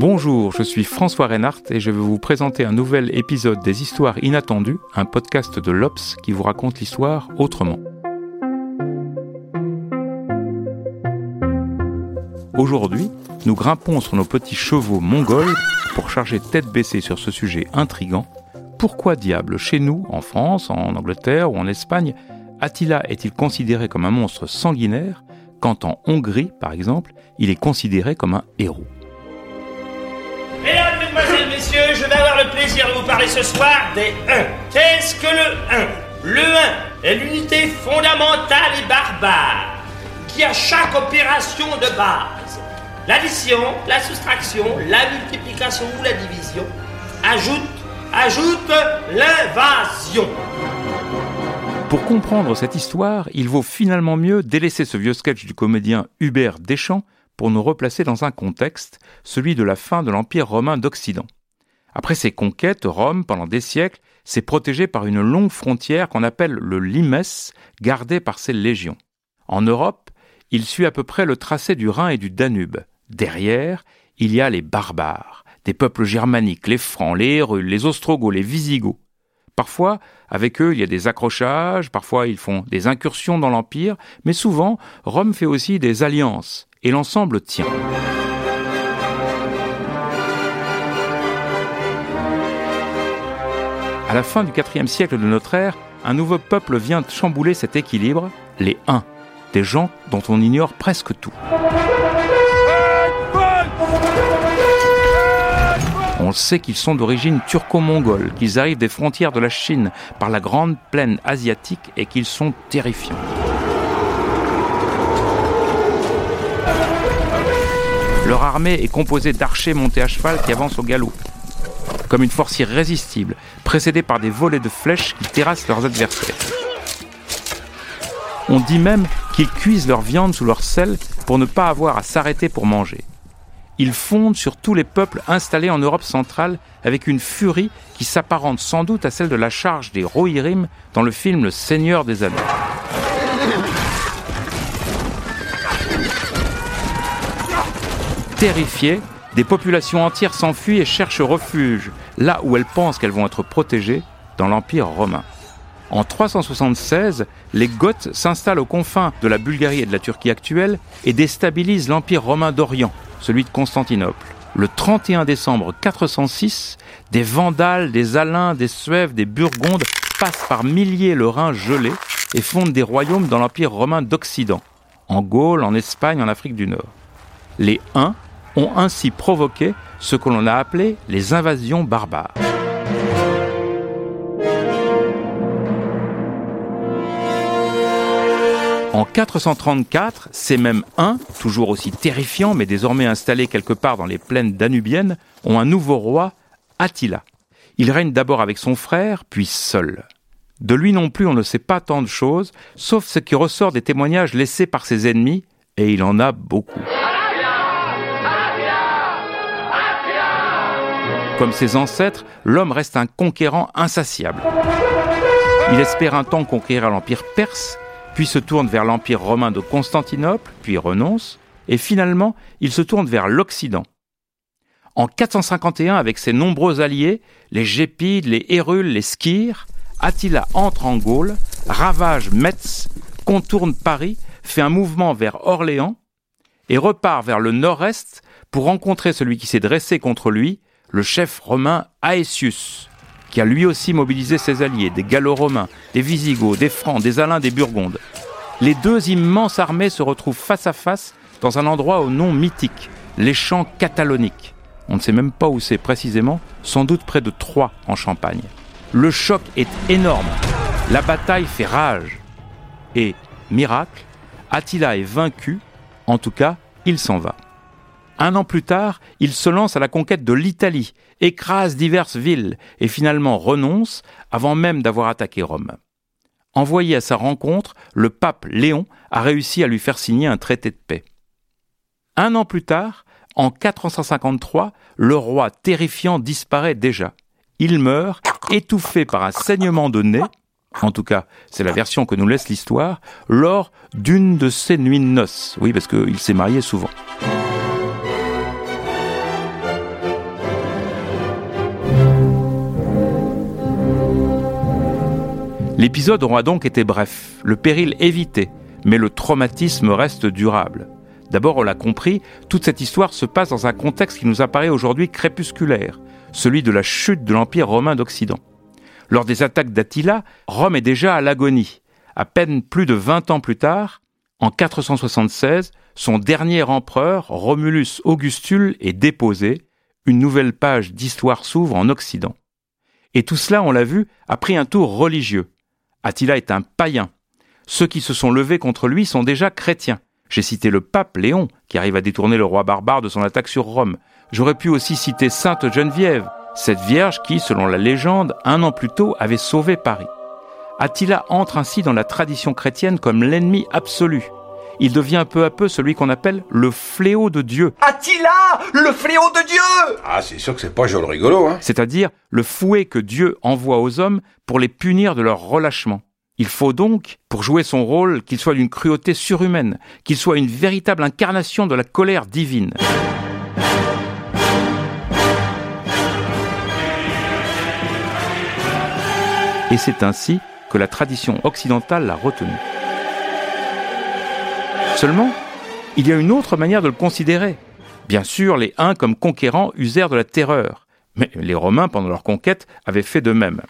Bonjour, je suis François Reinhardt et je vais vous présenter un nouvel épisode des Histoires inattendues, un podcast de l'Obs qui vous raconte l'histoire autrement. Aujourd'hui, nous grimpons sur nos petits chevaux mongols pour charger tête baissée sur ce sujet intrigant. Pourquoi diable, chez nous, en France, en Angleterre ou en Espagne, Attila est-il considéré comme un monstre sanguinaire quand en Hongrie, par exemple, il est considéré comme un héros? Messieurs, je vais avoir le plaisir de vous parler ce soir des 1. Qu'est-ce que le 1 Le 1 est l'unité fondamentale et barbare qui a chaque opération de base. L'addition, la soustraction, la multiplication ou la division ajoute, ajoute l'invasion. Pour comprendre cette histoire, il vaut finalement mieux délaisser ce vieux sketch du comédien Hubert Deschamps pour nous replacer dans un contexte, celui de la fin de l'Empire romain d'Occident. Après ses conquêtes, Rome, pendant des siècles, s'est protégée par une longue frontière qu'on appelle le limes, gardée par ses légions. En Europe, il suit à peu près le tracé du Rhin et du Danube. Derrière, il y a les barbares, des peuples germaniques, les Francs, les Hérules, les Ostrogoths, les Visigoths. Parfois, avec eux, il y a des accrochages, parfois ils font des incursions dans l'Empire, mais souvent, Rome fait aussi des alliances, et l'ensemble tient. À la fin du IVe siècle de notre ère, un nouveau peuple vient chambouler cet équilibre, les Huns, des gens dont on ignore presque tout. On sait qu'ils sont d'origine turco-mongole, qu'ils arrivent des frontières de la Chine par la grande plaine asiatique et qu'ils sont terrifiants. Leur armée est composée d'archers montés à cheval qui avancent au galop, comme une force irrésistible, précédée par des volets de flèches qui terrassent leurs adversaires. On dit même qu'ils cuisent leur viande sous leur sel pour ne pas avoir à s'arrêter pour manger. Ils fondent sur tous les peuples installés en Europe centrale avec une furie qui s'apparente sans doute à celle de la charge des Rohirrim dans le film Le Seigneur des Anneaux. Terrifiées, des populations entières s'enfuient et cherchent refuge là où elles pensent qu'elles vont être protégées, dans l'Empire romain. En 376, les Goths s'installent aux confins de la Bulgarie et de la Turquie actuelle et déstabilisent l'Empire romain d'Orient, celui de Constantinople. Le 31 décembre 406, des Vandales, des Alains, des Suèves, des Burgondes passent par milliers le Rhin gelé et fondent des royaumes dans l'Empire romain d'Occident, en Gaule, en Espagne, en Afrique du Nord. Les Huns ont ainsi provoqué ce que l'on a appelé les invasions barbares. En 434, ces mêmes Huns, toujours aussi terrifiants mais désormais installés quelque part dans les plaines danubiennes, ont un nouveau roi, Attila. Il règne d'abord avec son frère, puis seul. De lui non plus on ne sait pas tant de choses, sauf ce qui ressort des témoignages laissés par ses ennemis, et il en a beaucoup. Comme ses ancêtres, l'homme reste un conquérant insatiable. Il espère un temps conquérir l'Empire perse, puis se tourne vers l'Empire romain de Constantinople, puis renonce, et finalement il se tourne vers l'Occident. En 451, avec ses nombreux alliés, les Gépides, les Hérules, les Skyres, Attila entre en Gaule, ravage Metz, contourne Paris, fait un mouvement vers Orléans, et repart vers le nord-est pour rencontrer celui qui s'est dressé contre lui, le chef romain Aetius, qui a lui aussi mobilisé ses alliés, des Gallo-Romains, des Visigoths, des Francs, des Alains, des Burgondes. Les deux immenses armées se retrouvent face à face dans un endroit au nom mythique, les champs cataloniques. On ne sait même pas où c'est précisément, sans doute près de Troyes en Champagne. Le choc est énorme, la bataille fait rage. Et miracle, Attila est vaincu, en tout cas, il s'en va. Un an plus tard, il se lance à la conquête de l'Italie, écrase diverses villes et finalement renonce avant même d'avoir attaqué Rome. Envoyé à sa rencontre, le pape Léon a réussi à lui faire signer un traité de paix. Un an plus tard, en 453, le roi terrifiant disparaît déjà. Il meurt, étouffé par un saignement de nez, en tout cas c'est la version que nous laisse l'histoire, lors d'une de ses nuits de noces. Oui, parce qu'il s'est marié souvent. L'épisode aura donc été bref, le péril évité, mais le traumatisme reste durable. D'abord, on l'a compris, toute cette histoire se passe dans un contexte qui nous apparaît aujourd'hui crépusculaire, celui de la chute de l'Empire romain d'Occident. Lors des attaques d'Attila, Rome est déjà à l'agonie. À peine plus de 20 ans plus tard, en 476, son dernier empereur, Romulus Augustule, est déposé. Une nouvelle page d'histoire s'ouvre en Occident. Et tout cela, on l'a vu, a pris un tour religieux. Attila est un païen. Ceux qui se sont levés contre lui sont déjà chrétiens. J'ai cité le pape Léon, qui arrive à détourner le roi barbare de son attaque sur Rome. J'aurais pu aussi citer Sainte Geneviève, cette vierge qui, selon la légende, un an plus tôt avait sauvé Paris. Attila entre ainsi dans la tradition chrétienne comme l'ennemi absolu. Il devient peu à peu celui qu'on appelle le fléau de Dieu. Attila, le fléau de Dieu Ah, c'est sûr que c'est pas joli rigolo, hein C'est-à-dire le fouet que Dieu envoie aux hommes pour les punir de leur relâchement. Il faut donc, pour jouer son rôle, qu'il soit d'une cruauté surhumaine, qu'il soit une véritable incarnation de la colère divine. Et c'est ainsi que la tradition occidentale l'a retenu. Seulement, il y a une autre manière de le considérer. Bien sûr, les Huns comme conquérants usèrent de la terreur, mais les Romains, pendant leur conquête, avaient fait de même.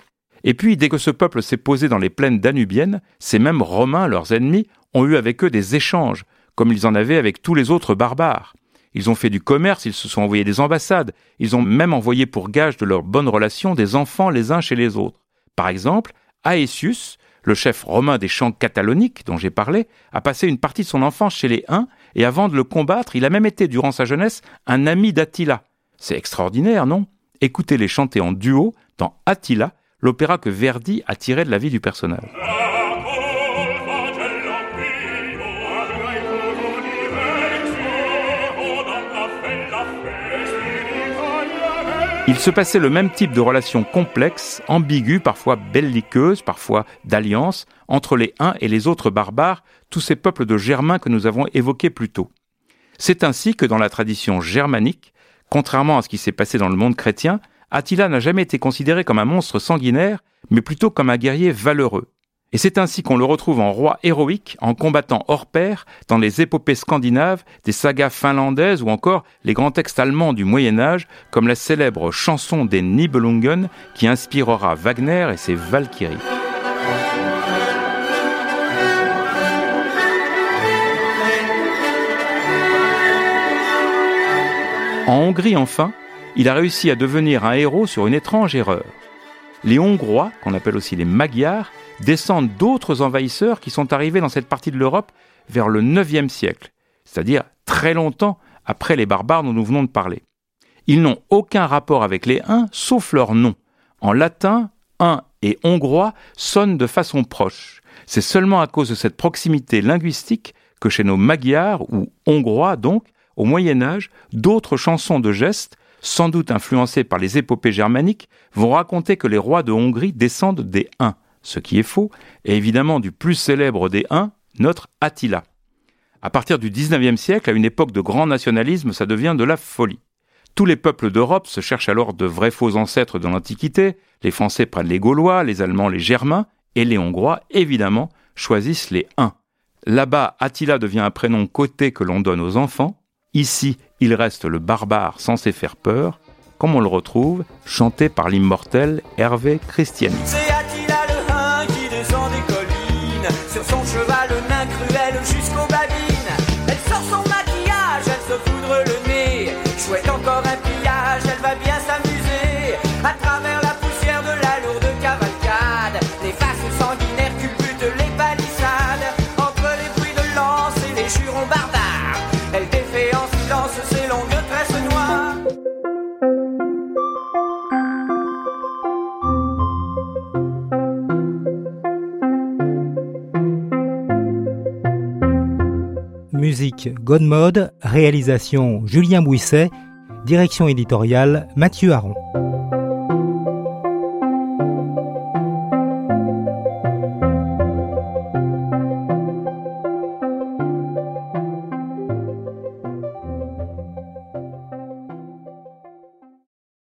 Et puis, dès que ce peuple s'est posé dans les plaines danubiennes, ces mêmes Romains, leurs ennemis, ont eu avec eux des échanges, comme ils en avaient avec tous les autres barbares. Ils ont fait du commerce, ils se sont envoyés des ambassades, ils ont même envoyé pour gage de leurs bonnes relations des enfants les uns chez les autres. Par exemple, Aetius, le chef romain des champs cataloniques dont j'ai parlé, a passé une partie de son enfance chez les Huns, et avant de le combattre, il a même été, durant sa jeunesse, un ami d'Attila. C'est extraordinaire, non? Écoutez-les chanter en duo dans Attila, l'opéra que Verdi a tiré de la vie du personnage. Il se passait le même type de relation complexe, ambiguë, parfois belliqueuse, parfois d'alliance, entre les uns et les autres barbares, tous ces peuples de Germains que nous avons évoqués plus tôt. C'est ainsi que dans la tradition germanique, contrairement à ce qui s'est passé dans le monde chrétien, Attila n'a jamais été considéré comme un monstre sanguinaire, mais plutôt comme un guerrier valeureux. Et c'est ainsi qu'on le retrouve en roi héroïque, en combattant hors pair, dans les épopées scandinaves, des sagas finlandaises ou encore les grands textes allemands du Moyen Âge, comme la célèbre chanson des Nibelungen qui inspirera Wagner et ses Valkyries. En Hongrie enfin, il a réussi à devenir un héros sur une étrange erreur. Les Hongrois, qu'on appelle aussi les Magyars, descendent d'autres envahisseurs qui sont arrivés dans cette partie de l'Europe vers le IXe siècle, c'est-à-dire très longtemps après les barbares dont nous venons de parler. Ils n'ont aucun rapport avec les Huns, sauf leur nom. En latin, Huns et Hongrois sonnent de façon proche. C'est seulement à cause de cette proximité linguistique que chez nos Magyars, ou Hongrois donc, au Moyen Âge, d'autres chansons de gestes sans doute influencés par les épopées germaniques, vont raconter que les rois de Hongrie descendent des Huns, ce qui est faux, et évidemment du plus célèbre des Huns, notre Attila. À partir du XIXe siècle, à une époque de grand nationalisme, ça devient de la folie. Tous les peuples d'Europe se cherchent alors de vrais faux ancêtres de l'Antiquité, les Français prennent les Gaulois, les Allemands les Germains, et les Hongrois, évidemment, choisissent les Huns. Là-bas, Attila devient un prénom coté que l'on donne aux enfants, Ici, il reste le barbare censé faire peur, comme on le retrouve, chanté par l'immortel Hervé Christiani. Godmode, réalisation Julien Bouisset, direction éditoriale Mathieu Aron.